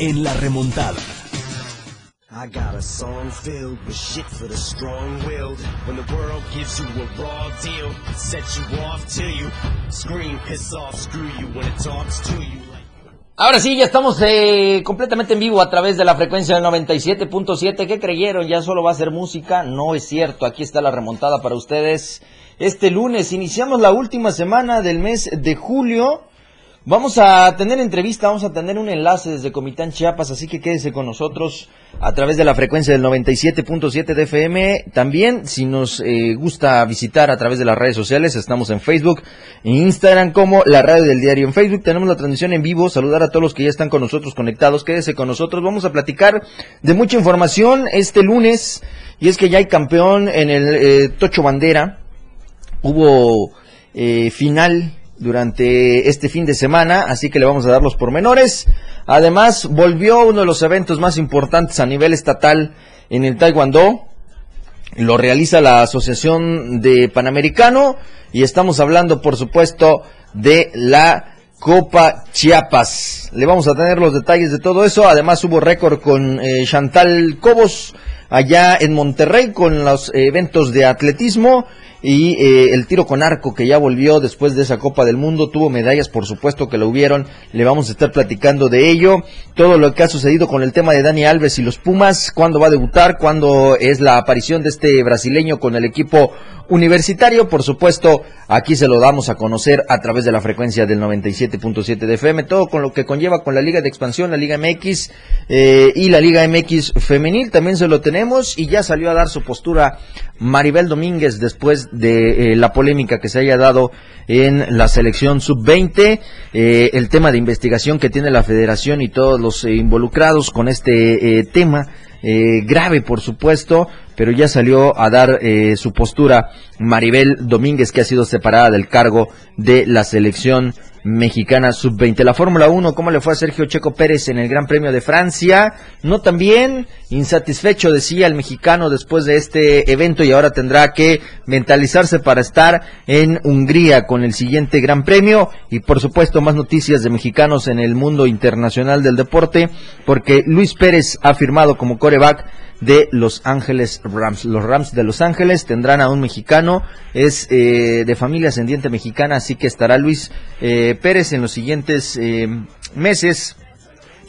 En La Remontada. I got a song filled with shit for the strong-willed. When the world gives you a raw deal, set you off till you scream, piss off, screw you when it talks to you. Ahora sí, ya estamos eh, completamente en vivo a través de la frecuencia del 97.7. ¿Qué creyeron? ¿Ya solo va a ser música? No es cierto. Aquí está la remontada para ustedes. Este lunes iniciamos la última semana del mes de julio. Vamos a tener entrevista, vamos a tener un enlace desde Comitán Chiapas, así que quédese con nosotros a través de la frecuencia del 97.7 de FM. También, si nos eh, gusta visitar a través de las redes sociales, estamos en Facebook, en Instagram como la radio del diario. En Facebook tenemos la transmisión en vivo, saludar a todos los que ya están con nosotros conectados, quédese con nosotros. Vamos a platicar de mucha información este lunes, y es que ya hay campeón en el eh, Tocho Bandera. Hubo eh, final durante este fin de semana, así que le vamos a dar los pormenores. Además, volvió uno de los eventos más importantes a nivel estatal en el Taekwondo. Lo realiza la Asociación de Panamericano y estamos hablando, por supuesto, de la Copa Chiapas. Le vamos a tener los detalles de todo eso. Además, hubo récord con eh, Chantal Cobos allá en Monterrey con los eventos de atletismo y eh, el tiro con arco que ya volvió después de esa Copa del Mundo, tuvo medallas, por supuesto que lo hubieron, le vamos a estar platicando de ello, todo lo que ha sucedido con el tema de Dani Alves y los Pumas, cuándo va a debutar, cuándo es la aparición de este brasileño con el equipo universitario, por supuesto, aquí se lo damos a conocer a través de la frecuencia del 97.7 de FM, todo con lo que conlleva con la Liga de Expansión, la Liga MX eh, y la Liga MX femenil, también se lo tenemos. Y ya salió a dar su postura Maribel Domínguez después de eh, la polémica que se haya dado en la selección sub-20, eh, el tema de investigación que tiene la federación y todos los involucrados con este tema eh, grave, por supuesto, pero ya salió a dar eh, su postura Maribel Domínguez, que ha sido separada del cargo de la selección mexicana sub-20. La Fórmula 1, ¿cómo le fue a Sergio Checo Pérez en el Gran Premio de Francia? No tan bien, insatisfecho, decía el mexicano después de este evento y ahora tendrá que mentalizarse para estar en Hungría con el siguiente Gran Premio y por supuesto más noticias de mexicanos en el mundo internacional del deporte porque Luis Pérez ha firmado como coreback de Los Ángeles Rams. Los Rams de Los Ángeles tendrán a un mexicano, es eh, de familia ascendiente mexicana, así que estará Luis eh, Pérez en los siguientes eh, meses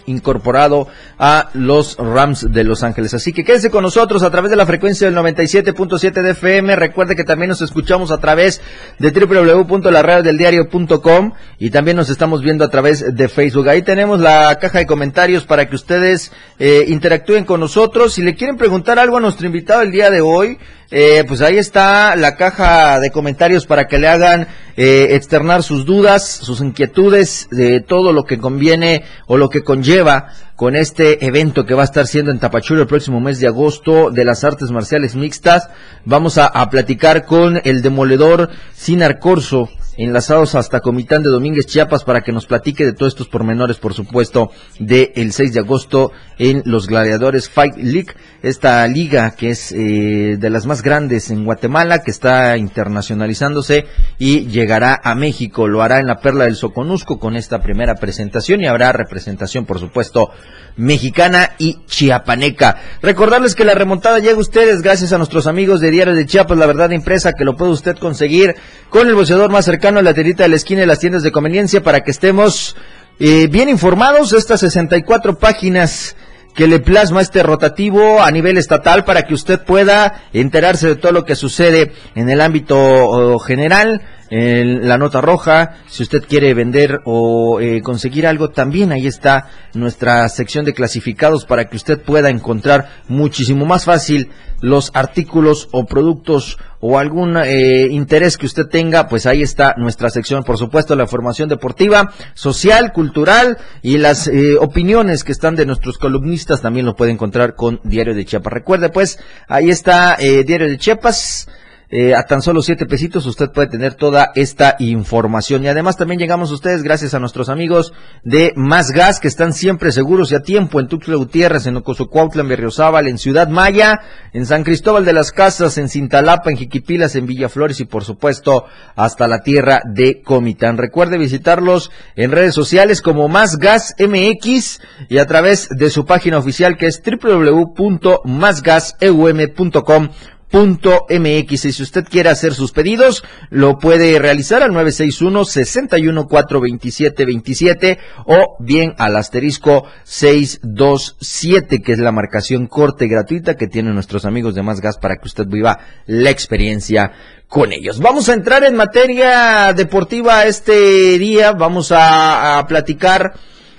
incorporado a los Rams de Los Ángeles. Así que quédese con nosotros a través de la frecuencia del 97.7 de FM. Recuerde que también nos escuchamos a través de www.laradiodeldiario.com y también nos estamos viendo a través de Facebook. Ahí tenemos la caja de comentarios para que ustedes eh, interactúen con nosotros. Si le quieren preguntar algo a nuestro invitado el día de hoy, eh, pues ahí está la caja de comentarios para que le hagan eh, externar sus dudas, sus inquietudes, de todo lo que conviene o lo que conlleva con este evento que va a estar siendo en Tapachula el próximo mes de agosto de las artes marciales mixtas. Vamos a, platicar con el demoledor Sinar Corso, enlazados hasta Comitán de Domínguez Chiapas para que nos platique de todos estos pormenores, por supuesto, del 6 de agosto en los Gladiadores Fight League, esta liga que es eh, de las más grandes en Guatemala, que está internacionalizándose y llegará a México. Lo hará en la Perla del Soconusco con esta primera presentación y habrá representación, por supuesto, mexicana y chiapaneca. Recordarles que la remontada llega a ustedes gracias a nuestros amigos de Diario de Chiapas, la verdad impresa, que lo puede usted conseguir con el boceador más cercano la tirita de la esquina de las tiendas de conveniencia para que estemos eh, bien informados. Estas 64 páginas que le plasma este rotativo a nivel estatal para que usted pueda enterarse de todo lo que sucede en el ámbito oh, general en la nota roja. Si usted quiere vender o eh, conseguir algo, también ahí está nuestra sección de clasificados para que usted pueda encontrar muchísimo más fácil los artículos o productos o algún eh, interés que usted tenga, pues ahí está nuestra sección, por supuesto, la formación deportiva, social, cultural y las eh, opiniones que están de nuestros columnistas también lo puede encontrar con Diario de Chiapas. Recuerde, pues, ahí está eh, Diario de Chiapas eh, a tan solo siete pesitos usted puede tener toda esta información. Y además también llegamos a ustedes gracias a nuestros amigos de Más Gas que están siempre seguros y a tiempo en Tuxtla Gutiérrez, en Ocosocuautla, en Berriozábal, en Ciudad Maya, en San Cristóbal de las Casas, en Cintalapa, en Jiquipilas, en Villaflores y por supuesto hasta la tierra de Comitán. Recuerde visitarlos en redes sociales como Más Gas MX y a través de su página oficial que es www.másgaseum.com MX. Y si usted quiere hacer sus pedidos, lo puede realizar al 961-614-2727 o bien al asterisco 627, que es la marcación corte gratuita que tienen nuestros amigos de Más Gas para que usted viva la experiencia con ellos. Vamos a entrar en materia deportiva este día. Vamos a, platicar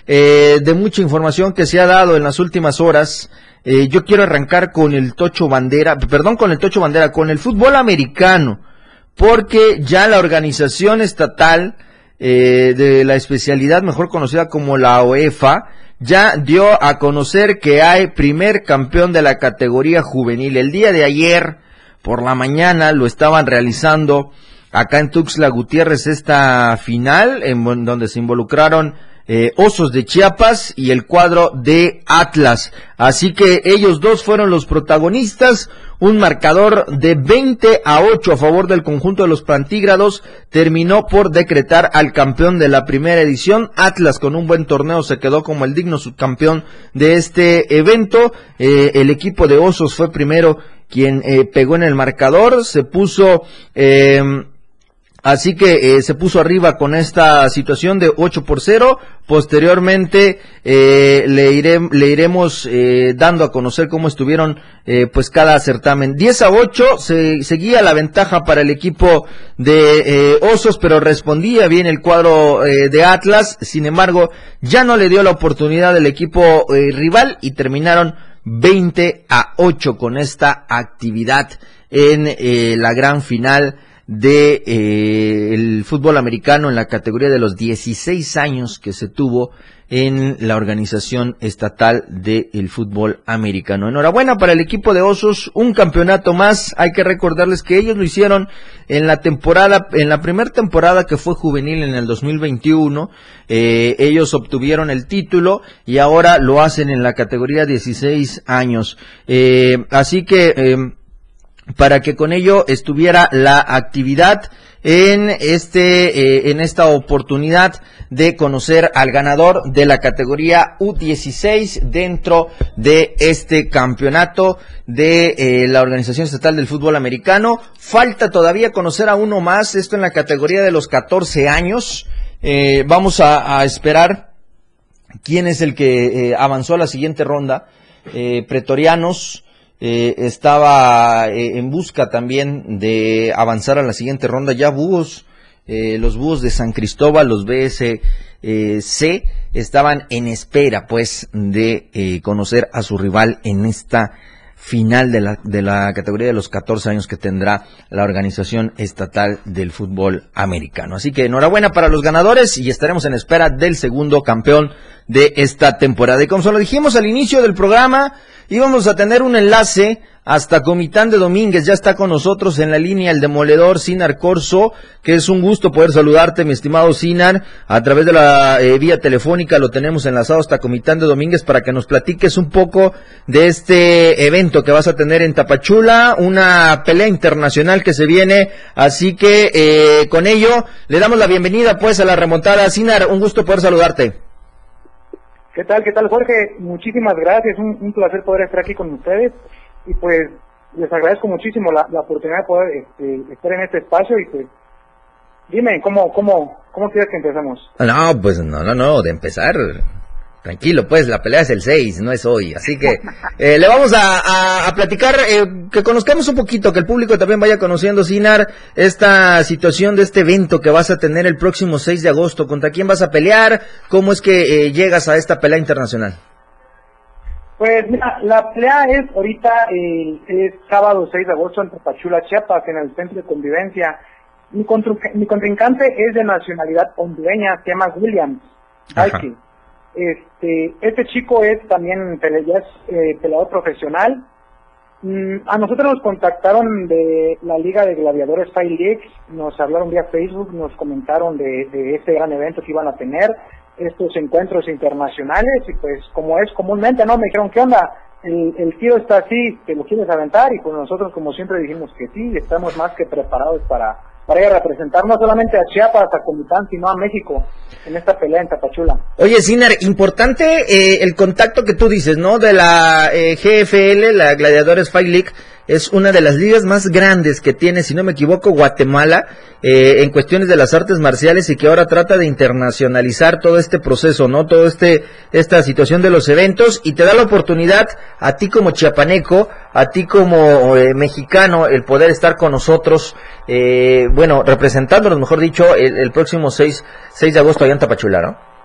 eh, de mucha información que se ha dado en las últimas horas. Eh, yo quiero arrancar con el Tocho Bandera, perdón, con el Tocho Bandera, con el fútbol americano, porque ya la organización estatal eh, de la especialidad mejor conocida como la OEFA, ya dio a conocer que hay primer campeón de la categoría juvenil. El día de ayer, por la mañana, lo estaban realizando acá en Tuxtla Gutiérrez esta final, en donde se involucraron eh, Osos de Chiapas y el cuadro de Atlas. Así que ellos dos fueron los protagonistas. Un marcador de 20 a 8 a favor del conjunto de los plantígrados terminó por decretar al campeón de la primera edición. Atlas con un buen torneo se quedó como el digno subcampeón de este evento. Eh, el equipo de Osos fue primero quien eh, pegó en el marcador. Se puso Así que eh, se puso arriba con esta situación de 8 por 0. Posteriormente eh, le, iremos eh, dando a conocer cómo estuvieron pues cada certamen. 10 a 8 se, seguía la ventaja para el equipo de Osos, pero respondía bien el cuadro de Atlas. Sin embargo, ya no le dio la oportunidad el equipo rival y terminaron 20 a 8 con esta actividad en la gran final de eh, el fútbol americano en la categoría de los 16 años que se tuvo en la organización estatal del fútbol americano. Enhorabuena para el equipo de Osos, un campeonato más. Hay que recordarles que ellos lo hicieron en la temporada, en la primera temporada que fue juvenil en el 2021. Eh, ellos obtuvieron el título y ahora lo hacen en la categoría 16 años. Eh, así que eh, para que con ello estuviera la actividad en este eh, en esta oportunidad de conocer al ganador de la categoría U16 dentro de este campeonato de eh, la Organización Estatal del Fútbol Americano. Falta todavía conocer a uno más, esto en la categoría de los 14 años. Eh, vamos a, esperar quién es el que avanzó a la siguiente ronda. Pretorianos, eh, estaba eh, en busca también de avanzar a la siguiente ronda. Ya búhos, eh, los búhos de San Cristóbal, los BSC, estaban en espera pues de conocer a su rival en esta final de la, de la categoría de los 14 años que tendrá la Organización Estatal del Fútbol Americano. Así que enhorabuena para los ganadores y estaremos en espera del segundo campeón de esta temporada. Y como se lo dijimos al inicio del programa, íbamos a tener un enlace hasta Comitán de Domínguez. Ya está con nosotros en la línea el demoledor Sinar Corso, que es un gusto poder saludarte, mi estimado Sinar. A través de la eh, vía telefónica lo tenemos enlazado hasta Comitán de Domínguez para que nos platiques un poco de este evento que vas a tener en Tapachula, una pelea internacional que se viene. Así que eh, con ello le damos la bienvenida pues a la remontada. Sinar, un gusto poder saludarte. ¿Qué tal? ¿Qué tal, Jorge? Muchísimas gracias. Un, placer poder estar aquí con ustedes. Y pues les agradezco muchísimo la, oportunidad de poder este, estar en este espacio y pues dime, ¿cómo, cómo, cómo quieres que empezamos? No, pues no, no, no, de empezar. Tranquilo, pues la pelea es el 6, no es hoy. Así que eh, le vamos a, platicar, eh, que conozcamos un poquito, que el público también vaya conociendo, Sinar, esta situación de este evento que vas a tener el próximo 6 de agosto. ¿Contra quién vas a pelear? ¿Cómo es que eh, llegas a esta pelea internacional? Pues mira, la pelea es ahorita, es sábado 6 de agosto en Tapachula, Chiapas, en el Centro de Convivencia. Mi, contrincante es de nacionalidad hondureña, se llama Williams. Este, este chico es también ya es, eh, peleador profesional. Mm, a nosotros nos contactaron de la Liga de Gladiadores Fight League, nos hablaron vía Facebook, nos comentaron de, de este gran evento que iban a tener, estos encuentros internacionales, y pues como es comúnmente, ¿no? Me dijeron, ¿qué onda? El, el tío está así, ¿te lo quieres aventar? Y pues nosotros como siempre dijimos que sí, estamos más que preparados para, para ir a representar no solamente a Chiapas, a Comitán, sino a México en esta pelea en Tapachula. Oye, Sinar, importante eh, el contacto que tú dices, ¿no? De la eh, GFL, la Gladiadores Fight League es una de las ligas más grandes que tiene, si no me equivoco, Guatemala, eh, en cuestiones de las artes marciales y que ahora trata de internacionalizar todo este proceso, ¿no? Todo este, esta situación de los eventos y te da la oportunidad a ti como chiapaneco, a ti como eh, mexicano, el poder estar con nosotros, eh, bueno, representándonos, mejor dicho, el, próximo 6, 6 de agosto allá en Tapachula, ¿no?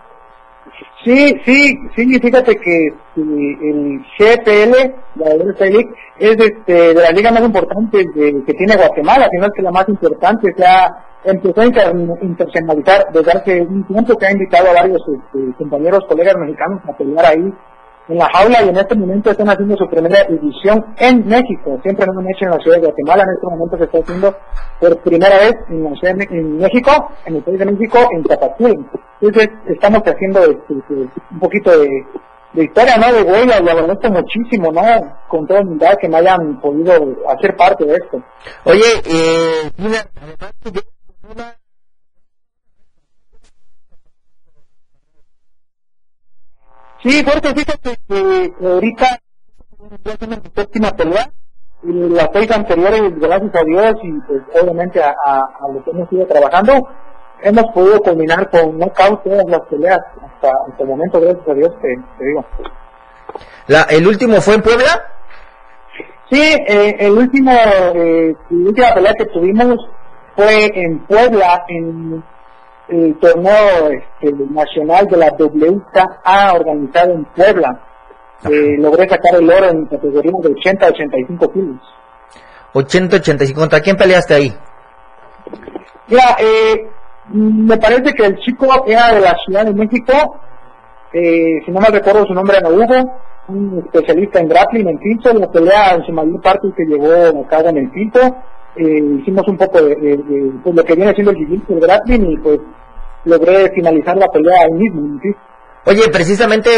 Sí, sí, sí, fíjate que el GPL, la League, es este, de las ligas más importantes que tiene Guatemala, sino que la más importante, se ha empezó a internacionalizar desde hace un tiempo que ha invitado a varios este, compañeros, colegas mexicanos a pelear ahí en la jaula y en este momento están haciendo su primera edición en México. Siempre lo han hecho en la ciudad de Guatemala, en este momento se está haciendo por primera vez en la ciudad de en México, en el país de México, en Tapachula. Entonces estamos haciendo este, un poquito de, historia, ¿no? De huella, y agradezco muchísimo, ¿no? Con toda humildad que me hayan podido hacer parte de esto. Oye, eh, Sí, Jorge, fíjate que ahorita ya tenemos mi próxima pelea y las seis anteriores, gracias a Dios y pues obviamente a, a, lo que hemos ido trabajando, hemos podido culminar con knockout todas las peleas hasta, hasta el momento, gracias a Dios, te, digo. La, ¿El último fue en Puebla? Sí, eh, el último, eh, la última pelea que tuvimos fue en Puebla, en el torneo este, nacional de la WTA organizado en Puebla. Eh, logré sacar el oro en categoría de 80 a 85 kilos. 80 85, ¿contra quién peleaste ahí? Mira, eh, me parece que el chico era de la Ciudad de México, eh, si no me recuerdo su nombre era Hugo, un especialista en grappling en pinto, la pelea en su mayor parte que llevó a cabo en el pinto, eh, hicimos un poco de, pues, lo que viene siendo el jiu grappling y pues logré finalizar la pelea ahí mismo. Oye, precisamente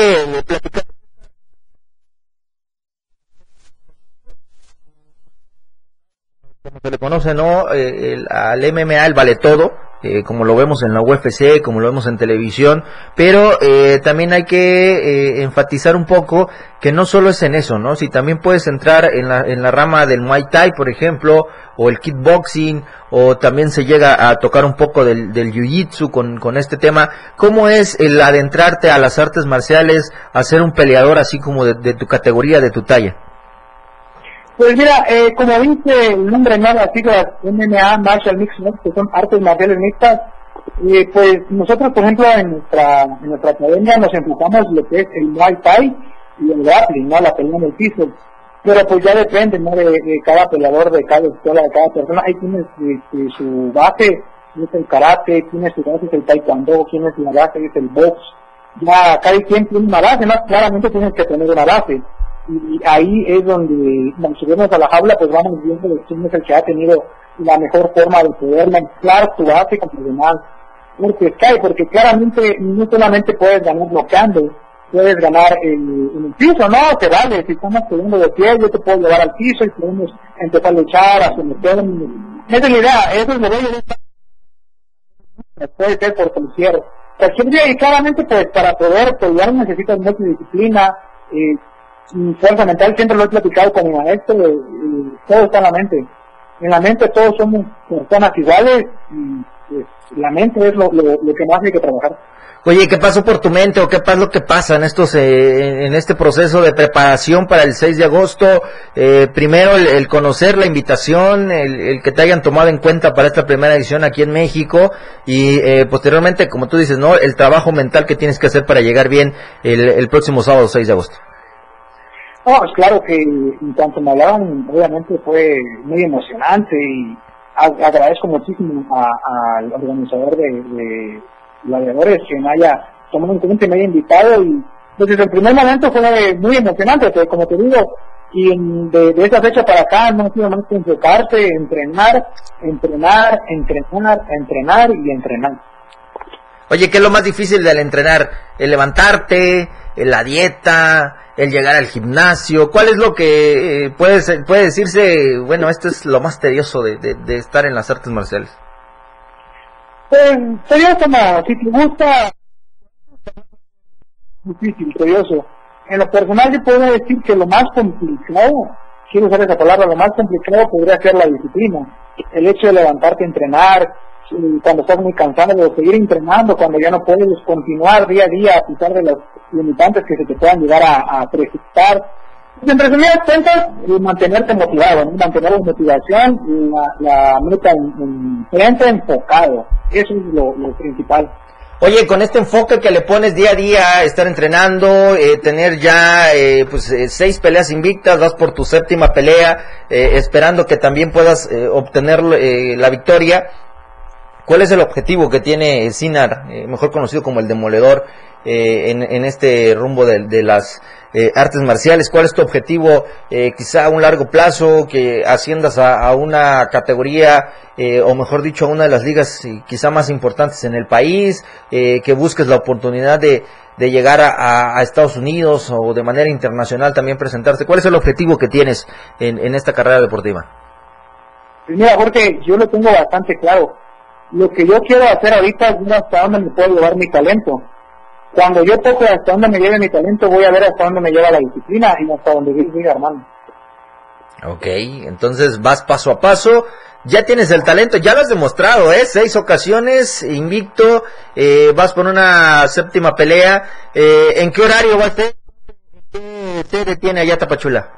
como se le conoce, ¿no? Eh, el, al MMA, el vale todo, eh, como lo vemos en la UFC, como lo vemos en televisión, pero eh, también hay que eh, enfatizar un poco que no solo es en eso, ¿no? Si también puedes entrar en la, en la rama del Muay Thai, por ejemplo, o el kickboxing, o también se llega a tocar un poco del, del Jiu-Jitsu con, con este tema, ¿cómo es el adentrarte a las artes marciales, a ser un peleador así como de tu categoría, de tu talla? Pues mira, eh, como dice el nombre no las siglas MMA, Martial Mixed que son artes marciales mixtas, eh, pues nosotros, por ejemplo, en nuestra, en nuestra academia nos enfocamos lo que es el Muay Thai y el grappling, ¿no? La pelea en el piso. Pero pues ya depende, ¿no? De, cada peleador, de cada escuela, de cada persona. Ahí tienes este, su base, es el karate, tiene su base es el taekwondo, tiene su base es el box. Ya cada quien tiene una base, ¿no? Claramente tienes que tener una base y ahí es donde nos subimos a la jaula pues vamos viendo quién es el que ha tenido la mejor forma de poder mezclar tu base con los demás. Porque cae porque claramente no solamente puedes ganar bloqueando puedes ganar en, el piso no te vale si estamos subiendo de pie yo te puedo llevar al piso y podemos empezar a luchar a someter. Esa es la idea eso es lo de puede ser por cualquier cualquier día y claramente pues para poder pelear necesitas mucha disciplina eh, fuerza mental siempre lo he platicado con mi maestro, todo está en la mente. En la mente todos somos personas iguales y pues, la mente es lo, que más hay que trabajar. Oye, ¿qué pasó por tu mente o qué pasa lo que pasa en estos eh, en este proceso de preparación para el 6 de agosto? Eh, primero el, conocer la invitación, el, que te hayan tomado en cuenta para esta primera edición aquí en México y eh, posteriormente, como tú dices, no, el trabajo mental que tienes que hacer para llegar bien el, próximo sábado 6 de agosto. No, es claro que en cuanto me hablaban, obviamente fue muy emocionante y agradezco muchísimo al organizador de gladiadores que me haya tomado en cuenta y me haya invitado y pues desde el primer momento fue muy emocionante, como te digo, y de, esa fecha para acá no sido más que enfocarse, entrenar, entrenar, entrenar, entrenar y entrenar. Oye, ¿qué es lo más difícil del entrenar? ¿El levantarte, la dieta, el llegar al gimnasio? ¿Cuál es lo que eh, puede, puede decirse, bueno, esto es lo más tedioso de, de estar en las artes marciales? Sería como, si te gusta, difícil, curioso. En lo personal yo puedo decir que lo más complicado, quiero usar esa palabra, lo más complicado podría ser la disciplina. El hecho de levantarte a entrenar, cuando estás muy cansado de seguir entrenando, cuando ya no puedes continuar día a día a pesar de los limitantes que se te puedan llegar a, a presentar en resumidas cuentas, mantenerte motivado, mantener la motivación, la, meta en, frente, enfocado. Eso es lo, principal. Oye, con este enfoque que le pones día a día, estar entrenando, eh, tener ya eh, pues eh, seis peleas invictas, vas por tu séptima pelea, esperando que también puedas obtener la victoria. ¿Cuál es el objetivo que tiene Sinar, mejor conocido como el Demoledor, en, este rumbo de las eh, artes marciales. ¿Cuál es tu objetivo eh, quizá a un largo plazo, que asciendas a, una categoría eh, o mejor dicho a una de las ligas quizá más importantes en el país, que busques la oportunidad de, de llegar a, Estados Unidos o de manera internacional también presentarte? ¿Cuál es el objetivo que tienes en, en esta carrera deportiva? Pues mira, Jorge, yo lo tengo bastante claro. Lo que yo quiero hacer ahorita es hasta dónde me puedo llevar mi talento cuando yo toque hasta dónde me lleve mi talento, voy a ver hasta dónde me lleva la disciplina y hasta dónde sigue Armando. Ok, entonces vas paso a paso. Ya tienes el talento, ya lo has demostrado, ¿eh? Seis ocasiones, invicto, eh, vas por una séptima pelea. Eh, ¿En qué horario va a ser? ¿Qué sede tiene allá Tapachula?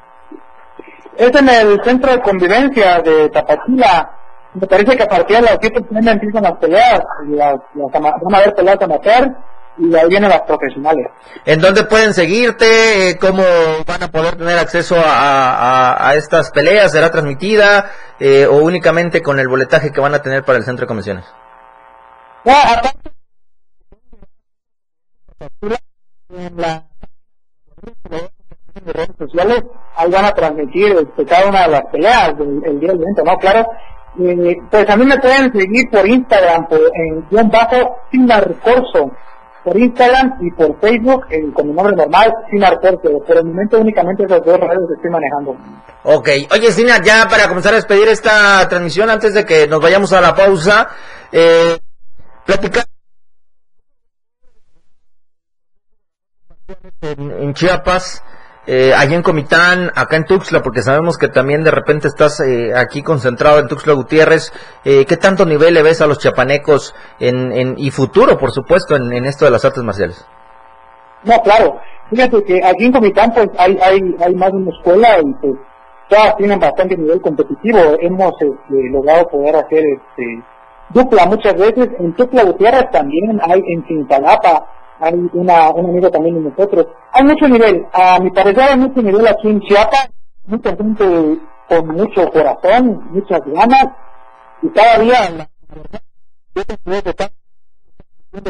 Es en el centro de convivencia de Tapachula. Me parece que a partir de las 7 pm empiezan las peleas. Las, van a haber peleas amateur y ahí vienen las profesionales. ¿En dónde pueden seguirte? Eh, ¿Cómo van a poder tener acceso a, a, estas peleas? ¿Será transmitida eh, o únicamente con el boletaje que van a tener para el centro de convenciones? en las redes sociales ahí van a transmitir este, cada una de las peleas el día del evento, ¿no? Claro, eh, pues a mí me pueden seguir por Instagram por, en guion bajo Corso por Instagram y por Facebook con mi nombre normal, Sinar pero Por el momento únicamente esas dos redes que estoy manejando. Ok, oye Sinar, ya para comenzar a despedir esta transmisión, antes de que nos vayamos a la pausa, eh, platicar en Chiapas, eh, allá en Comitán, acá en Tuxtla, porque sabemos que también de repente estás eh, aquí concentrado en Tuxtla Gutiérrez, eh, ¿qué tanto nivel le ves a los chapanecos en, y futuro, por supuesto, en, esto de las artes marciales? No, claro. Fíjate que aquí en Comitán pues hay, hay, hay más de una escuela y pues todas tienen bastante nivel competitivo. Hemos este, logrado poder hacer este, dupla muchas veces. En Tuxtla Gutiérrez también hay en Cintalapa hay una, un amigo también de nosotros. Hay mucho nivel, a mi parecer hay mucho nivel aquí en Chiapas, mucha gente con mucho corazón, muchas ganas, y cada día la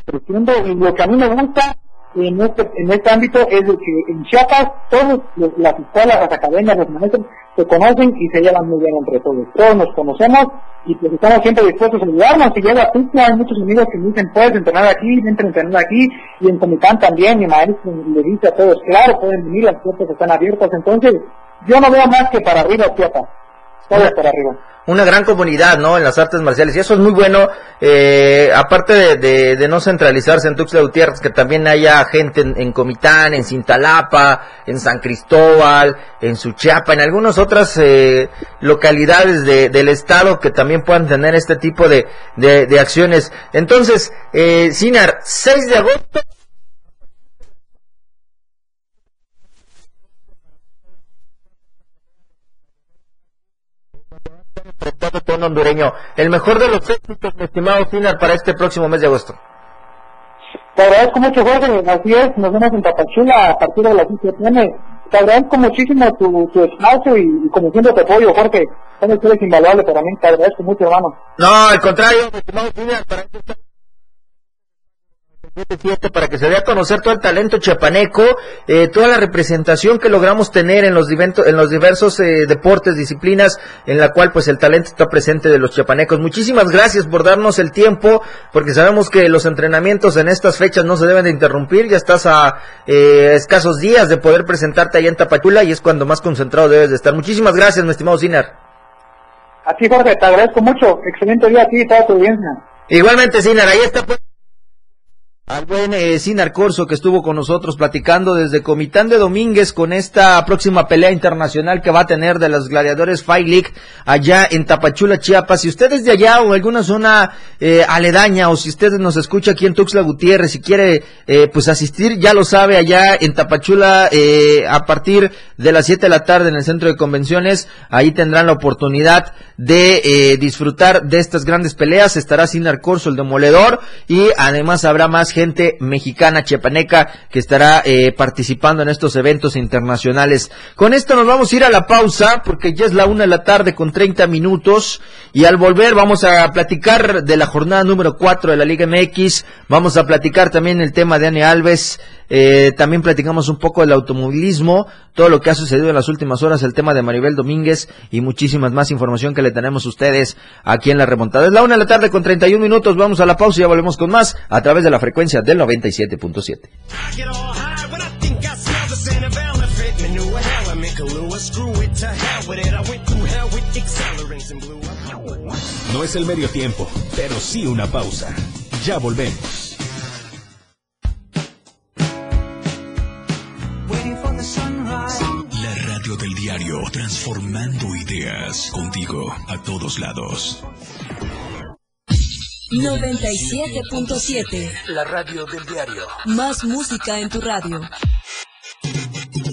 creciendo y lo que a mí me gusta en este, en este ámbito es de que en Chiapas todas las escuelas, las academias, los maestros se conocen y se llevan muy bien entre todos. Todos nos conocemos y pues estamos siempre dispuestos a ayudarnos. Si llega a hay muchos amigos que me dicen, puedes entrenar aquí, vente a entrenar aquí, y en Comitán también, mi maestro le dice a todos, claro, pueden venir, las puertas están abiertas. Entonces, yo no veo más que para arriba Chiapas. Todo para arriba una gran comunidad, ¿no? En las artes marciales. Y eso es muy bueno, eh, aparte de, de, no centralizarse en Tuxtla Gutiérrez, que también haya gente en, Comitán, en Cintalapa, en San Cristóbal, en Suchiapa, en algunas otras eh, localidades de, del estado que también puedan tener este tipo de, de, acciones. Entonces, eh, Sinar, 6 de agosto, tono hondureño. El mejor de los éxitos, mi estimado Sinar, para este próximo mes de agosto. Te agradezco mucho, Jorge. Así es, nos vemos en Tapachula a partir de las 10 Te agradezco muchísimo tu, tu espacio y, como siempre te apoyo, Jorge. Eres invaluable para mí. Te agradezco mucho, hermano. No, al contrario, mi estimado Sinar, para este para que se dé a conocer todo el talento chiapaneco, eh, toda la representación que logramos tener en los, en los diversos eh, deportes, disciplinas, en la cual pues el talento está presente de los chiapanecos. Muchísimas gracias por darnos el tiempo, porque sabemos que los entrenamientos en estas fechas no se deben de interrumpir, ya estás a eh, escasos días de poder presentarte allá en Tapachula y es cuando más concentrado debes de estar. Muchísimas gracias, mi estimado Sinar. A ti, Jorge, te agradezco mucho. Excelente día a ti y toda tu audiencia. Igualmente, Sinar, ahí está pues al buen eh, Sinar Corso que estuvo con nosotros platicando desde Comitán de Domínguez con esta próxima pelea internacional que va a tener de los gladiadores Fight League allá en Tapachula, Chiapas. Si usted es de allá o alguna zona eh, aledaña o si usted nos escucha aquí en Tuxtla Gutiérrez y quiere eh, pues asistir, ya lo sabe allá en Tapachula eh, a partir de las 7 de la tarde en el centro de convenciones. Ahí tendrán la oportunidad de eh, disfrutar de estas grandes peleas. Estará Sinar Corso, el demoledor y además habrá más gente mexicana, chiapaneca, que estará eh, participando en estos eventos internacionales. Con esto nos vamos a ir a la pausa, porque ya es la una de la tarde con 30 minutos, y al volver vamos a platicar de la jornada número 4 de la Liga MX, vamos a platicar también el tema de Ane Alves, eh, también platicamos un poco del automovilismo, todo lo que ha sucedido en las últimas horas, el tema de Maribel Domínguez y muchísimas más información que le tenemos a ustedes aquí en la remontada. Es la una de la tarde con 31 minutos, vamos a la pausa y ya volvemos con más a través de la frecuencia del 97.7. No es el medio tiempo, pero sí una pausa. Ya volvemos. Del diario, transformando ideas contigo a todos lados. 97.7 La radio del diario. Más música en tu radio.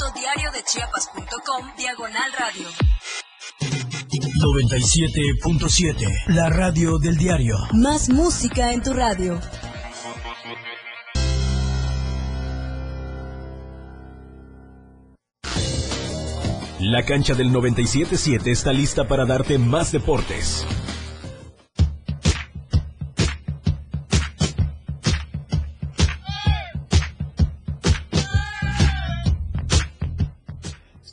www.diariodechiapas.com Diagonal Radio. 97.7 La radio del diario. Más música en tu radio. La cancha del 97.7 está lista para darte más deportes.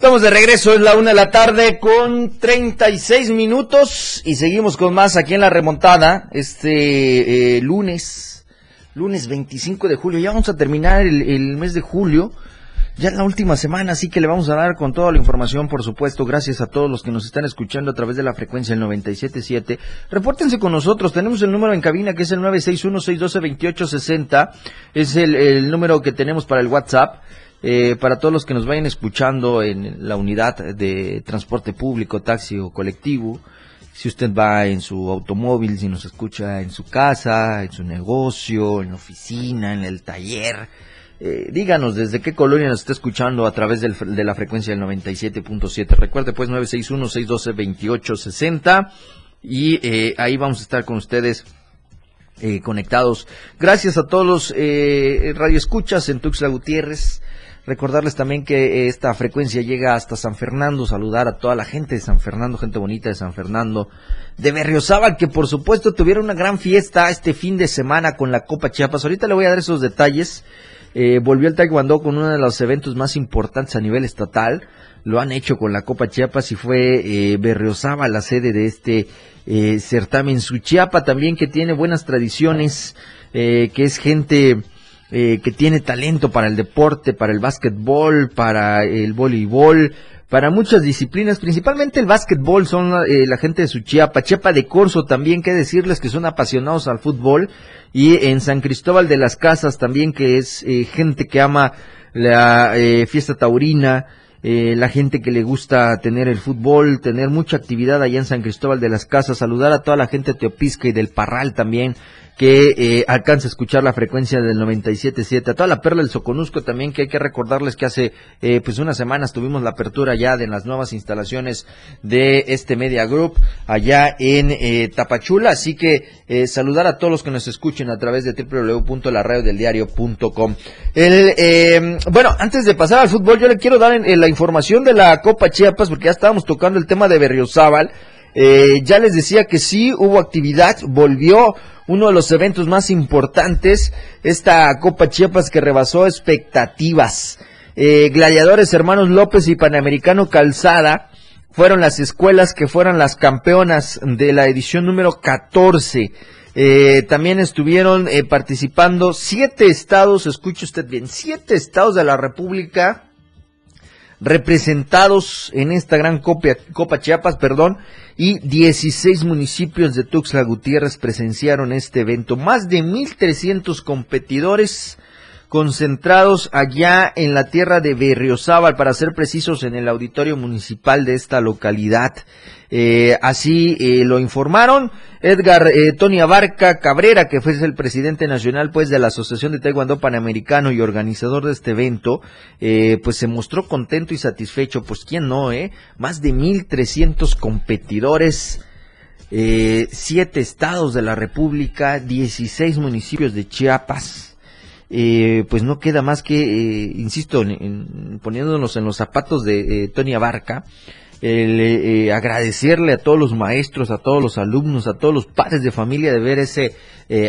Estamos de regreso, es la una de la tarde con 36 minutos y seguimos con más aquí en la remontada este eh, lunes, lunes 25 de julio. Ya vamos a terminar el mes de julio ya en la última semana, así que le vamos a dar con toda la información, por supuesto, gracias a todos los que nos están escuchando a través de la frecuencia del 97.7. Repórtense con nosotros, tenemos el número en cabina que es el 961-612-2860, es el, el número que tenemos para el WhatsApp. Eh, para todos los que nos vayan escuchando en la unidad de transporte público, taxi o colectivo, si usted va en su automóvil, si nos escucha en su casa, en su negocio, en la oficina, en el taller, eh, díganos desde qué colonia nos está escuchando a través del, de la frecuencia del 97.7. Recuerde pues 961-612-2860 y eh, ahí vamos a estar con ustedes eh, conectados. Gracias a todos los radioescuchas en Tuxtla Gutiérrez. Recordarles también que esta frecuencia llega hasta San Fernando, saludar a toda la gente de San Fernando, gente bonita de San Fernando, de Berriozábal, que por supuesto tuvieron una gran fiesta este fin de semana con la Copa Chiapas. Ahorita le voy a dar esos detalles. Eh, volvió el Taekwondo con uno de los eventos más importantes a nivel estatal. Lo han hecho con la Copa Chiapas y fue eh, la sede de este eh, certamen. Su Chiapa también que tiene buenas tradiciones, eh, que es gente eh, que tiene talento para el deporte, para el básquetbol, para el voleibol, para muchas disciplinas, principalmente el básquetbol, son eh, la gente de su Chiapa, Chiapa de Corso también, que decirles que son apasionados al fútbol, y en San Cristóbal de las Casas también, que es eh, gente que ama la eh, fiesta taurina, eh, la gente que le gusta tener el fútbol, tener mucha actividad allá en San Cristóbal de las Casas, saludar a toda la gente de Teopisca y del Parral también, que eh, alcanza a escuchar la frecuencia del 97.7, a toda la perla del Soconusco también, que hay que recordarles que hace eh, pues unas semanas tuvimos la apertura ya de las nuevas instalaciones de este Media Group allá en eh, Tapachula, así que eh, saludar a todos los que nos escuchen a través de www.laradiodeldiario.com. El, eh, bueno, antes de pasar al fútbol, yo le quiero dar en la información de la Copa Chiapas, porque ya estábamos tocando el tema de Berriozábal. Eh, ya les decía que sí hubo actividad, volvió uno de los eventos más importantes, esta Copa Chiapas que rebasó expectativas. Eh, Gladiadores Hermanos López y Panamericano Calzada fueron las escuelas que fueron las campeonas de la edición número 14. Eh, también estuvieron eh, participando siete estados, escuche usted bien, siete estados de la República representados en esta gran Copa, Copa Chiapas, perdón, y 16 municipios de Tuxtla Gutiérrez presenciaron este evento. Más de 1.300 competidores concentrados allá en la tierra de Berriozábal, para ser precisos, en el auditorio municipal de esta localidad. Eh, así eh, lo informaron Edgar eh, Tony Abarca Cabrera, que fue el presidente nacional pues de la Asociación de Taekwondo Panamericano y organizador de este evento, pues se mostró contento y satisfecho, pues quién no, eh, más de 1.300 competidores, siete estados de la República, 16 municipios de Chiapas. Eh, pues no queda más que, eh, insisto, en- poniéndonos en los zapatos de eh, Tony Abarca, eh, eh, agradecerle a todos los maestros, a todos los alumnos, a todos los padres de familia de ver ese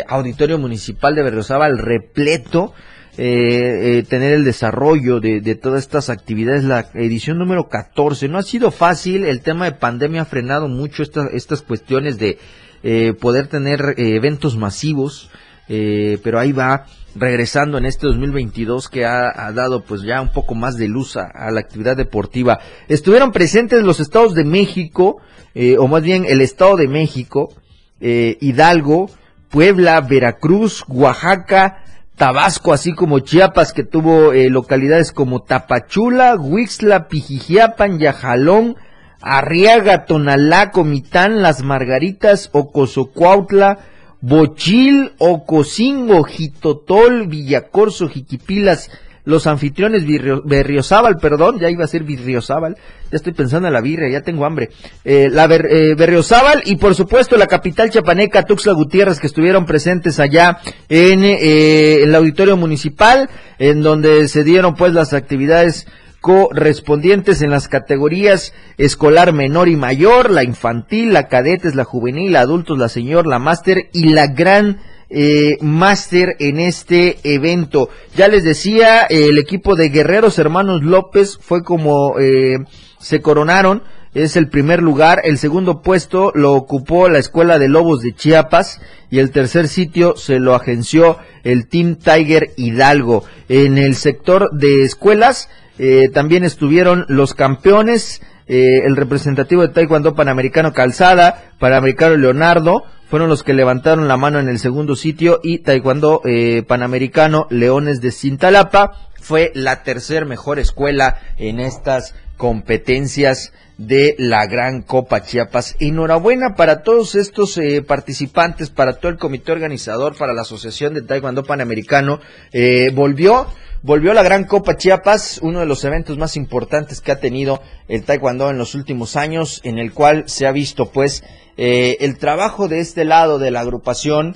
auditorio municipal de Berriozábal repleto, eh, tener el desarrollo de, de todas estas actividades, la edición número 14. No ha sido fácil, el tema de pandemia ha frenado mucho esta- estas cuestiones de eh, poder tener eventos masivos, pero ahí va regresando en este 2022 que ha, dado pues ya un poco más de luz a, a la actividad deportiva. Estuvieron presentes los estados de México, eh, o más bien el estado de México, eh, Hidalgo, Puebla, Veracruz, Oaxaca, Tabasco, así como Chiapas, que tuvo eh, localidades como Tapachula, Huixla, Pijijiapan, Yajalón, Arriaga, Tonalá, Comitán, Las Margaritas, Ocosocuautla, Bochil, Ocosingo, Jitotol, Villacorso, Jiquipilas, los anfitriones Berriozábal, perdón, ya iba a ser Birriozábal, ya estoy pensando en la birria, ya tengo hambre, eh, la eh, Berriozábal y por supuesto la capital chapaneca, Tuxtla Gutiérrez, que estuvieron presentes allá en eh, el auditorio municipal, en donde se dieron pues las actividades correspondientes en las categorías escolar menor y mayor, la infantil, la cadetes, la juvenil, la adultos, la señor, la máster y la gran eh, máster en este evento. Ya les decía, el equipo de Guerreros Hermanos López fue como eh, se coronaron, es el primer lugar, el segundo puesto lo ocupó la Escuela de Lobos de Chiapas y el tercer sitio se lo agenció el Team Tiger Hidalgo. En el sector de escuelas eh, también estuvieron los campeones, eh, el representativo de Taekwondo Panamericano Calzada, Panamericano Leonardo, fueron los que levantaron la mano en el segundo sitio y Taekwondo eh, Panamericano Leones de Cintalapa fue la tercer mejor escuela en estas competencias de la Gran Copa Chiapas. Enhorabuena para todos estos eh, participantes, para todo el comité organizador, para la Asociación de Taekwondo Panamericano. Eh, volvió, volvió la Gran Copa Chiapas, uno de los eventos más importantes que ha tenido el Taekwondo en los últimos años, en el cual se ha visto pues eh, el trabajo de este lado de la agrupación,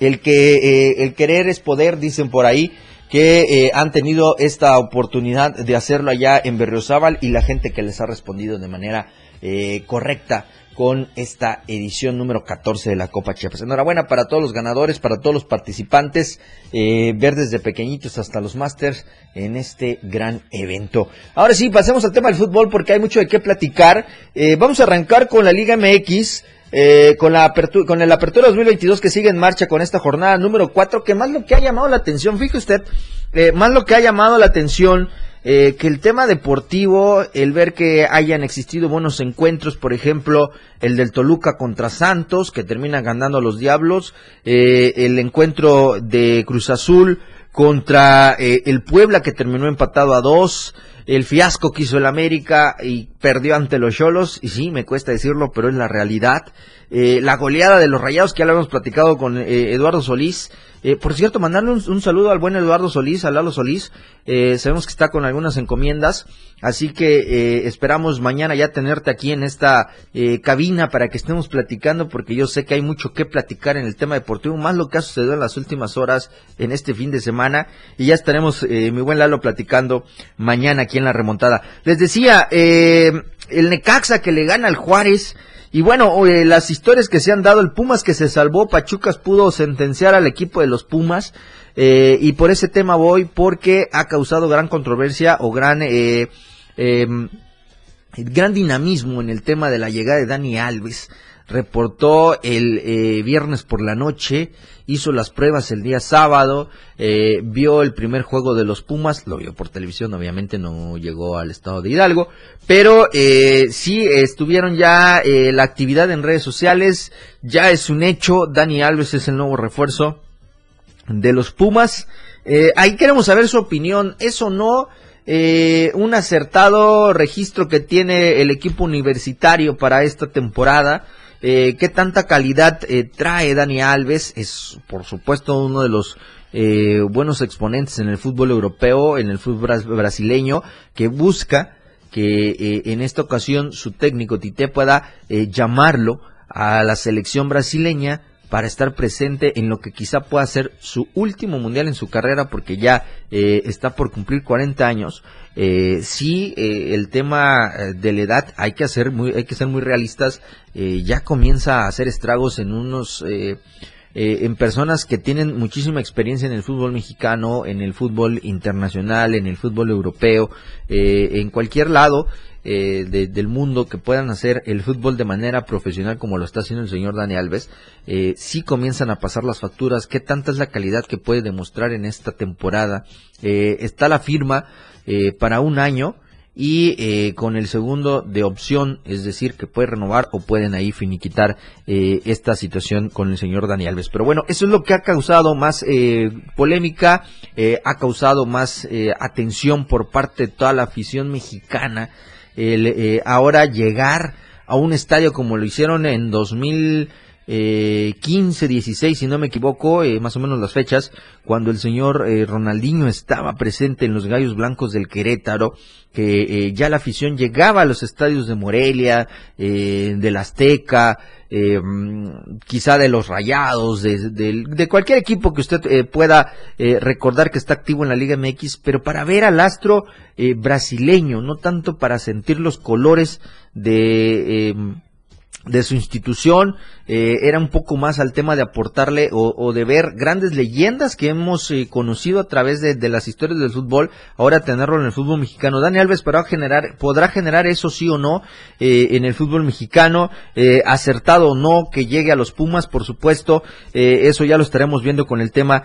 el que eh, el querer es poder, dicen por ahí, que eh, han tenido esta oportunidad de hacerlo allá en Berriozábal y la gente que les ha respondido de manera eh, correcta con esta edición número 14 de la Copa Chiapas. Enhorabuena para todos los ganadores, para todos los participantes, eh, ver desde pequeñitos hasta los Masters en este gran evento. Ahora sí, pasemos al tema del fútbol porque hay mucho de qué platicar. Eh, vamos a arrancar con la Liga MX. Eh, con la apertura, con el apertura 2022 que sigue en marcha con esta jornada número 4, que más lo que ha llamado la atención, fíjese usted, eh, más lo que ha llamado la atención eh, que el tema deportivo, el ver que hayan existido buenos encuentros, por ejemplo, el del Toluca contra Santos, que termina ganando a los Diablos, eh, el encuentro de Cruz Azul contra eh, el Puebla, que terminó empatado a dos, el fiasco que hizo el América y perdió ante los Cholos, y sí, me cuesta decirlo, pero es la realidad. Eh, la goleada de los Rayados, que ya lo hemos platicado con eh, Eduardo Solís. Eh, por cierto, mandarle un, un, saludo al buen Eduardo Solís, a Lalo Solís. Sabemos que está con algunas encomiendas, así que esperamos mañana ya tenerte aquí en esta cabina para que estemos platicando, porque yo sé que hay mucho que platicar en el tema deportivo, más lo que ha sucedido en las últimas horas en este fin de semana, y ya estaremos, mi buen Lalo, platicando mañana aquí en la remontada. Les decía, eh, el Necaxa que le gana al Juárez, y bueno, las historias que se han dado, el Pumas que se salvó, Pachucas pudo sentenciar al equipo de los Pumas, eh, y por ese tema voy porque ha causado gran controversia o gran, eh, eh, gran dinamismo en el tema de la llegada de Dani Alves. Reportó el eh, viernes por la noche, hizo las pruebas el día sábado, eh, vio el primer juego de los Pumas, lo vio por televisión, obviamente no llegó al estado de Hidalgo, pero eh, sí estuvieron ya eh, la actividad en redes sociales, ya es un hecho, Dani Alves es el nuevo refuerzo de los Pumas. Eh, ahí queremos saber su opinión, ¿es o no eh, un acertado registro que tiene el equipo universitario para esta temporada? Eh, ¿Qué tanta calidad eh, trae Dani Alves? Es, por supuesto, uno de los eh, buenos exponentes en el fútbol europeo, en el fútbol bras- brasileño, que busca que eh, en esta ocasión su técnico Tite pueda eh, llamarlo a la selección brasileña para estar presente en lo que quizá pueda ser su último mundial en su carrera porque ya eh, está por cumplir 40 años. Eh, sí, eh, el tema eh, de la edad hay que hacer hay que ser muy realistas. eh, ya comienza a hacer estragos en unos eh, en personas que tienen muchísima experiencia en el fútbol mexicano, en el fútbol internacional, en el fútbol europeo, eh, en cualquier lado eh, de- del mundo que puedan hacer el fútbol de manera profesional como lo está haciendo el señor Dani Alves, eh, sí comienzan a pasar las facturas. ¿Qué tanta es la calidad que puede demostrar en esta temporada? Eh, está la firma para un año y eh, con el segundo de opción, es decir, que puede renovar o pueden ahí finiquitar eh, esta situación con el señor Dani Alves. Pero bueno, eso es lo que ha causado más eh, polémica, eh, ha causado más eh, atención por parte de toda la afición mexicana. El eh, ahora llegar a un estadio como lo hicieron en 2000 eh, 15, 16, si no me equivoco, eh, más o menos las fechas, cuando el señor eh, Ronaldinho estaba presente en los Gallos Blancos del Querétaro, que eh, ya la afición llegaba a los estadios de Morelia, del Azteca, quizá de los Rayados, de, cualquier equipo que usted pueda recordar que está activo en la Liga MX, pero para ver al astro brasileño, no tanto para sentir los colores de... de su institución, eh, era un poco más al tema de aportarle o, de ver grandes leyendas que hemos eh, conocido a través de, las historias del fútbol, ahora tenerlo en el fútbol mexicano. Dani Alves podrá generar, podrá generar eso sí o no eh, en el fútbol mexicano, eh, acertado o no que llegue a los Pumas, por supuesto, eh, eso ya lo estaremos viendo con el tema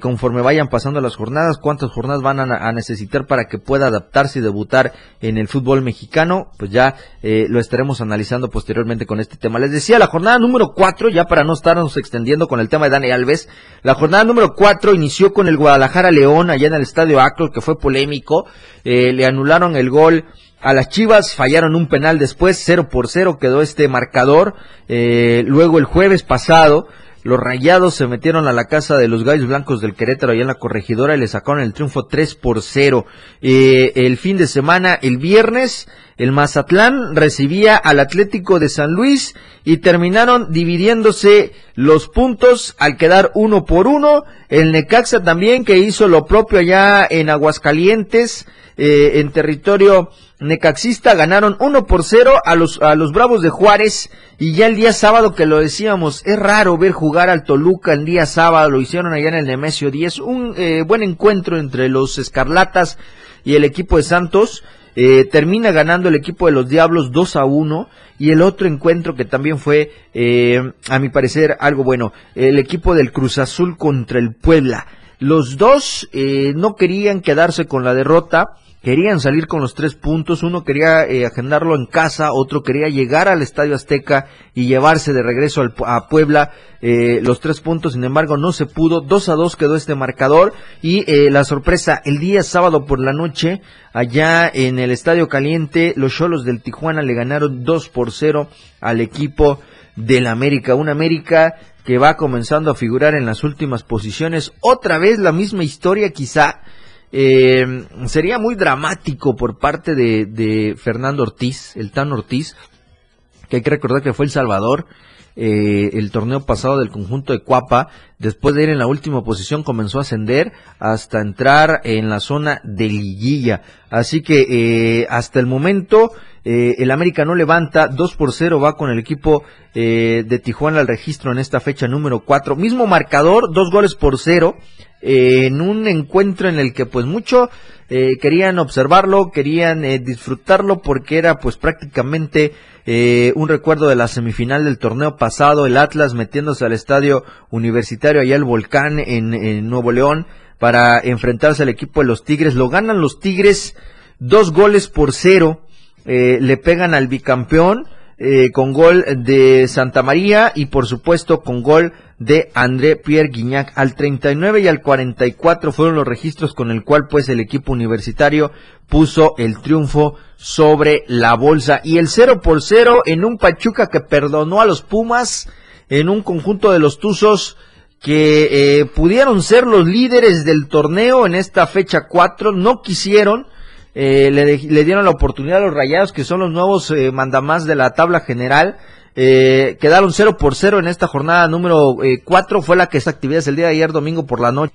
conforme vayan pasando las jornadas, cuántas jornadas van a, necesitar para que pueda adaptarse y debutar en el fútbol mexicano, pues ya lo estaremos analizando posteriormente con este tema. Les decía, la jornada número 4, ya para no estarnos extendiendo con el tema de Dani Alves, la jornada número 4 inició con el Guadalajara León allá en el estadio Acro, que fue polémico, eh, le anularon el gol a las Chivas, fallaron un penal después, 0 por 0 quedó este marcador, eh, luego el jueves pasado, Los Rayados se metieron a la casa de los Gallos Blancos del Querétaro allá en la corregidora y le sacaron el triunfo 3 por 0. Eh, el fin de semana, el viernes, el Mazatlán recibía al Atlético de San Luis y terminaron dividiéndose los puntos al quedar uno por uno. El Necaxa también que hizo lo propio allá en Aguascalientes, eh, en territorio necaxista, ganaron uno por cero a los, a los Bravos de Juárez. Y ya el día sábado que lo decíamos, es raro ver jugar al Toluca el día sábado, lo hicieron allá en el Nemesio 10, un eh, buen encuentro entre los Escarlatas y el equipo de Santos. Eh, termina ganando el equipo de los Diablos 2 a 1 y el otro encuentro que también fue, eh, a mi parecer, algo bueno, el equipo del Cruz Azul contra el Puebla. Los dos eh, no querían quedarse con la derrota, querían salir con los tres puntos, uno quería eh, agendarlo en casa, otro quería llegar al Estadio Azteca y llevarse de regreso al, a Puebla. Eh, los tres puntos, sin embargo no se pudo, dos a dos quedó este marcador y eh, la sorpresa, el día sábado por la noche, allá en el Estadio Caliente, los Cholos del Tijuana le ganaron dos por cero al equipo del América, un América que va comenzando a figurar en las últimas posiciones, otra vez la misma historia quizá, eh, sería muy dramático por parte de, Fernando Ortiz, el Tan Ortiz, que hay que recordar que fue El Salvador, eh, el torneo pasado del conjunto de Cuapa, después de ir en la última posición comenzó a ascender hasta entrar en la zona de liguilla. Así que eh, hasta el momento eh, el América no levanta, 2 por 0 va con el equipo eh, de Tijuana al registro en esta fecha número 4. Mismo marcador, dos goles por cero en un encuentro en el que pues mucho eh, querían observarlo, querían eh, disfrutarlo porque era pues prácticamente eh, un recuerdo de la semifinal del torneo pasado, el Atlas metiéndose al estadio universitario allá el Volcán en, en Nuevo León para enfrentarse al equipo de los Tigres. Lo ganan los Tigres dos goles por cero, eh, le pegan al bicampeón eh, con gol de Santa María y por supuesto con gol de André Pierre Guignac. Al 39 y al 44 fueron los registros con el cual pues el equipo universitario puso el triunfo sobre la bolsa. Y el 0 por 0 en un Pachuca que perdonó a los Pumas en un conjunto de los Tuzos que eh, pudieron ser los líderes del torneo en esta fecha 4, no quisieron, eh, le, le, dieron la oportunidad a los Rayados, que son los nuevos eh, mandamás de la tabla general. Eh, quedaron 0 por 0 en esta jornada número 4, fue la que esta actividad es el día de ayer, domingo por la noche,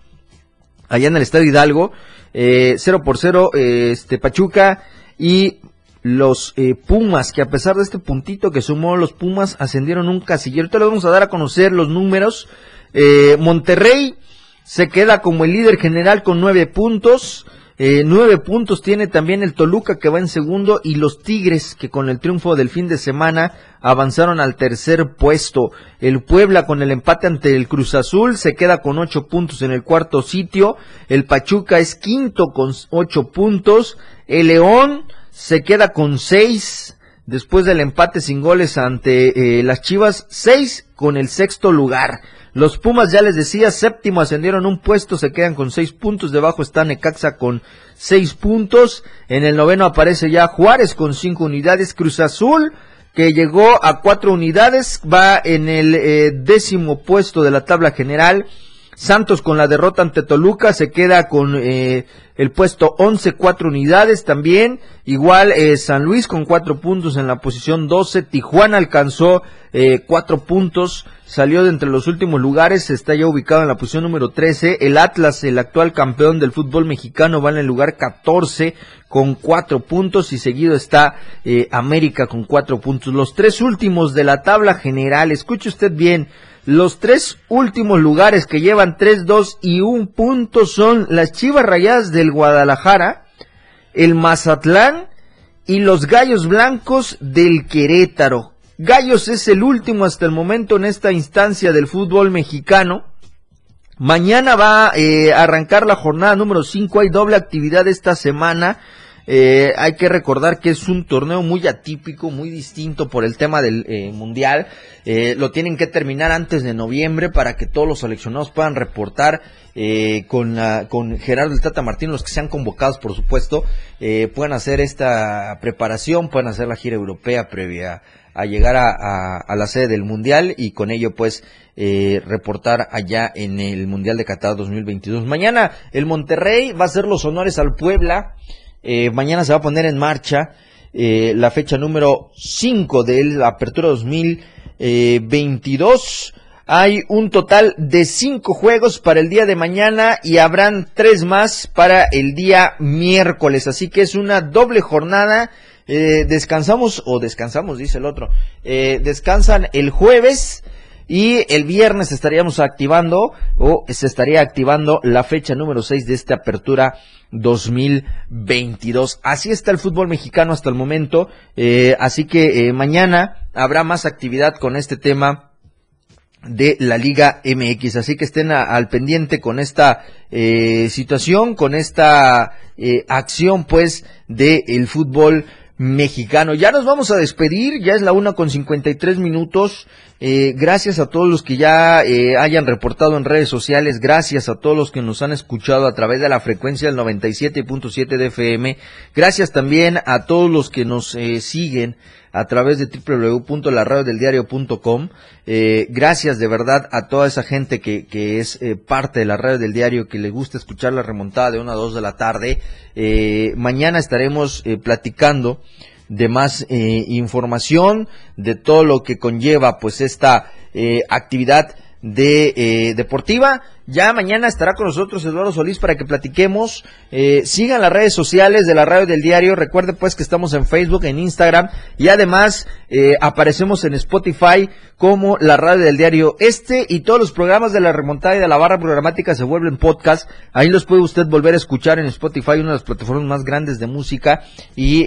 allá en el Estadio Hidalgo. 0 por 0, este Pachuca y los Pumas, que a pesar de este puntito que sumó los Pumas, ascendieron un casillero. Ahorita les vamos a dar a conocer los números. Monterrey se queda como el líder general con 9 puntos. Eh, nueve puntos tiene también el Toluca que va en segundo y los Tigres que con el triunfo del fin de semana avanzaron al tercer puesto. El Puebla con el empate ante el Cruz Azul se queda con ocho puntos en el cuarto sitio. El Pachuca es quinto con ocho puntos. El León se queda con seis después del empate sin goles ante eh, las Chivas, seis con el sexto lugar. Los Pumas, ya les decía, séptimo ascendieron un puesto, se quedan con seis puntos. Debajo está Necaxa con seis puntos. En el noveno aparece ya Juárez con cinco unidades. Cruz Azul, que llegó a cuatro unidades, va en el eh, décimo puesto de la tabla general. Santos con la derrota ante Toluca se queda con eh, el puesto 11, cuatro unidades también. Igual eh, San Luis con cuatro puntos en la posición 12. Tijuana alcanzó eh, cuatro puntos, salió de entre los últimos lugares, está ya ubicado en la posición número 13. El Atlas, el actual campeón del fútbol mexicano, va en el lugar 14 con cuatro puntos y seguido está eh, América con cuatro puntos. Los tres últimos de la tabla general, escuche usted bien. Los tres últimos lugares que llevan 3, 2 y un punto son las Chivas Rayadas del Guadalajara, el Mazatlán y los Gallos Blancos del Querétaro. Gallos es el último hasta el momento en esta instancia del fútbol mexicano. Mañana va eh, a arrancar la jornada número 5. Hay doble actividad esta semana. Eh, hay que recordar que es un torneo muy atípico, muy distinto por el tema del eh, mundial. Eh, lo tienen que terminar antes de noviembre para que todos los seleccionados puedan reportar eh, con, la, con Gerardo el Tata Martín, los que sean convocados, por supuesto, puedan hacer esta preparación, puedan hacer la gira europea previa a llegar a, la sede del Mundial y con ello pues eh, reportar allá en el Mundial de Qatar 2022. Mañana el Monterrey va a hacer los honores al Puebla. Eh, mañana se va a poner en marcha eh, la fecha número 5 de la Apertura 2022. Hay un total de cinco juegos para el día de mañana y habrán tres más para el día miércoles. Así que es una doble jornada. Eh, descansamos, o descansamos, dice el otro. Eh, descansan el jueves y el viernes estaríamos activando o se estaría activando la fecha número 6 de esta apertura 2022. Así está el fútbol mexicano hasta el momento. Eh, así que mañana habrá más actividad con este tema de la Liga MX. Así que estén al pendiente con esta eh, situación, con esta eh, acción pues del el fútbol mexicano. Ya nos vamos a despedir, ya es la una con 53 minutos. Eh, gracias a todos los que ya eh, hayan reportado en redes sociales, gracias a todos los que nos han escuchado a través de la frecuencia del 97.7 de FM, gracias también a todos los que nos eh, siguen a través de www.laradiodeldiario.com. Eh, gracias de verdad a toda esa gente que, que es eh, parte de la radio del diario, que le gusta escuchar la remontada de una a dos de la tarde. Eh, mañana estaremos eh, platicando de más información, de todo lo que conlleva pues esta actividad de deportiva. Ya mañana estará con nosotros Eduardo Solís para que platiquemos. Eh, sigan las redes sociales de la radio del diario. Recuerde pues que estamos en Facebook, en Instagram y además eh, aparecemos en Spotify como la radio del diario. Este y todos los programas de la remontada y de la barra programática se vuelven podcast. Ahí los puede usted volver a escuchar en Spotify, una de las plataformas más grandes de música y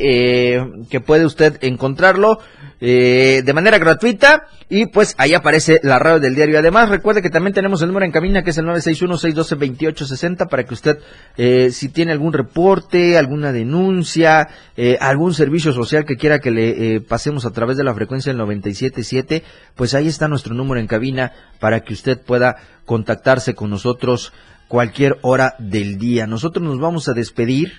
que puede usted encontrarlo de manera gratuita y pues ahí aparece la radio del diario. Además recuerde que también tenemos el número en cabina que es el 961-612-2860 para que usted, eh, si tiene algún reporte, alguna denuncia, eh, algún servicio social que quiera que le eh, pasemos a través de la frecuencia del 97.7, pues ahí está nuestro número en cabina para que usted pueda contactarse con nosotros cualquier hora del día. Nosotros nos vamos a despedir.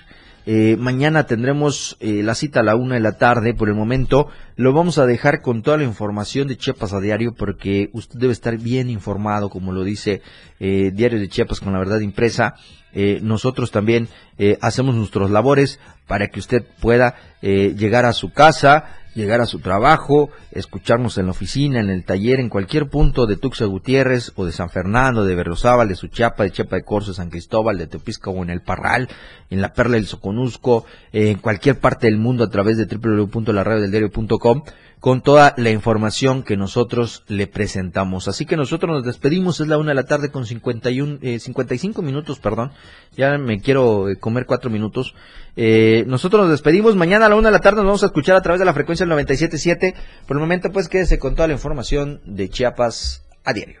Eh, mañana tendremos eh, la cita a la una de la tarde. Por el momento lo vamos a dejar con toda la información de Chiapas a diario porque usted debe estar bien informado, como lo dice eh, Diario de Chiapas con la verdad impresa. Eh, nosotros también eh, hacemos nuestros labores para que usted pueda llegar a su casa, llegar a su trabajo, escucharnos en la oficina, en el taller, en cualquier punto de Tuxa Gutiérrez o de San Fernando, de Berriozábal, de Suchiapa, de Chiapa de Corzo, San Cristóbal, de Teopisca o en el Parral, en la Perla del Soconusco, en cualquier parte del mundo a través de www.laradiodeldiario.com con toda la información que nosotros le presentamos. Así que nosotros nos despedimos, es la una de la tarde con 51, eh, 55 minutos, perdón, ya me quiero eh, comer cuatro minutos. Eh, nosotros nos despedimos, mañana a la una de la tarde nos vamos a escuchar a través de la frecuencia del 97.7. Por el momento pues quédese con toda la información de Chiapas a diario.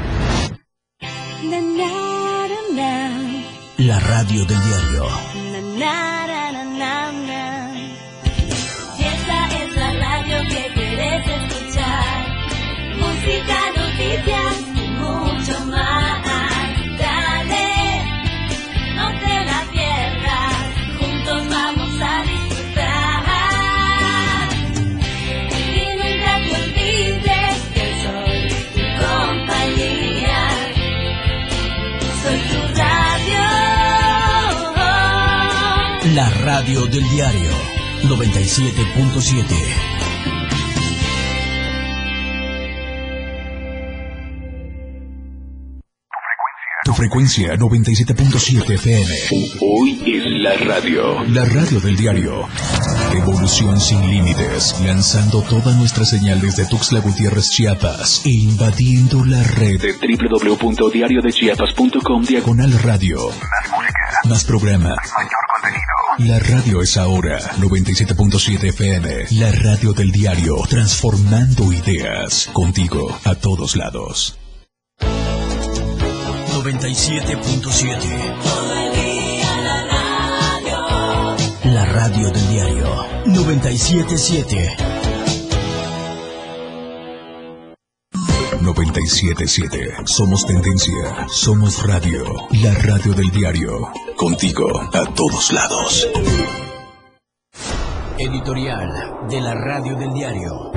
Radio del diario. La radio del diario 97.7. Tu frecuencia 97.7 FM. Hoy es la radio. La radio del diario. Evolución sin límites, lanzando toda nuestra señal desde Tuxtla Gutiérrez, Chiapas e invadiendo la red de www.diariodechiapas.com diagonal radio. Más música. Más programa. Mayor contenido. La radio es ahora 97.7 FM. La radio del diario, transformando ideas. Contigo a todos lados. 97.7. La radio del diario 977. 977. Somos tendencia. Somos radio. La radio del diario. Contigo a todos lados. Editorial de la radio del diario.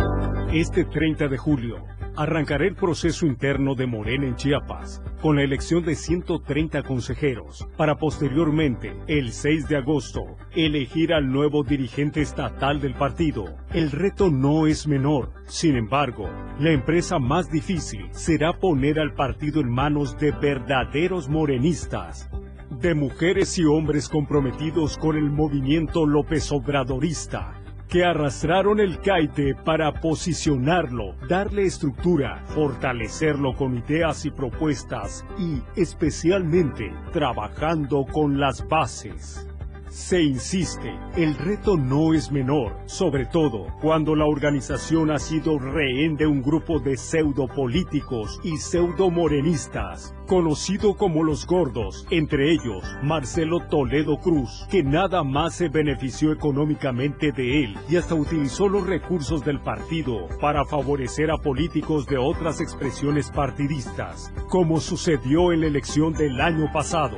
Este 30 de julio arrancará el proceso interno de Morena en Chiapas, con la elección de 130 consejeros, para posteriormente, el 6 de agosto, elegir al nuevo dirigente estatal del partido. El reto no es menor, sin embargo, la empresa más difícil será poner al partido en manos de verdaderos morenistas, de mujeres y hombres comprometidos con el movimiento López Obradorista que arrastraron el caite para posicionarlo, darle estructura, fortalecerlo con ideas y propuestas y, especialmente, trabajando con las bases. Se insiste, el reto no es menor, sobre todo cuando la organización ha sido rehén de un grupo de pseudopolíticos y pseudomorenistas, conocido como los gordos, entre ellos Marcelo Toledo Cruz, que nada más se benefició económicamente de él y hasta utilizó los recursos del partido para favorecer a políticos de otras expresiones partidistas, como sucedió en la elección del año pasado.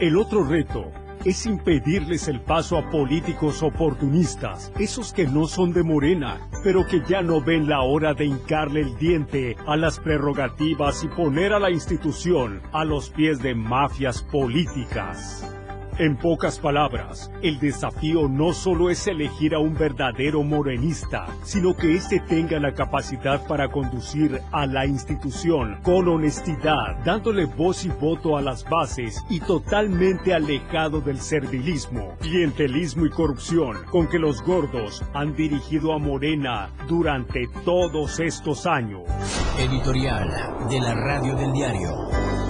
El otro reto es impedirles el paso a políticos oportunistas, esos que no son de Morena, pero que ya no ven la hora de hincarle el diente a las prerrogativas y poner a la institución a los pies de mafias políticas. En pocas palabras, el desafío no solo es elegir a un verdadero morenista, sino que éste tenga la capacidad para conducir a la institución con honestidad, dándole voz y voto a las bases y totalmente alejado del servilismo, clientelismo y corrupción con que los gordos han dirigido a Morena durante todos estos años. Editorial de la Radio del Diario.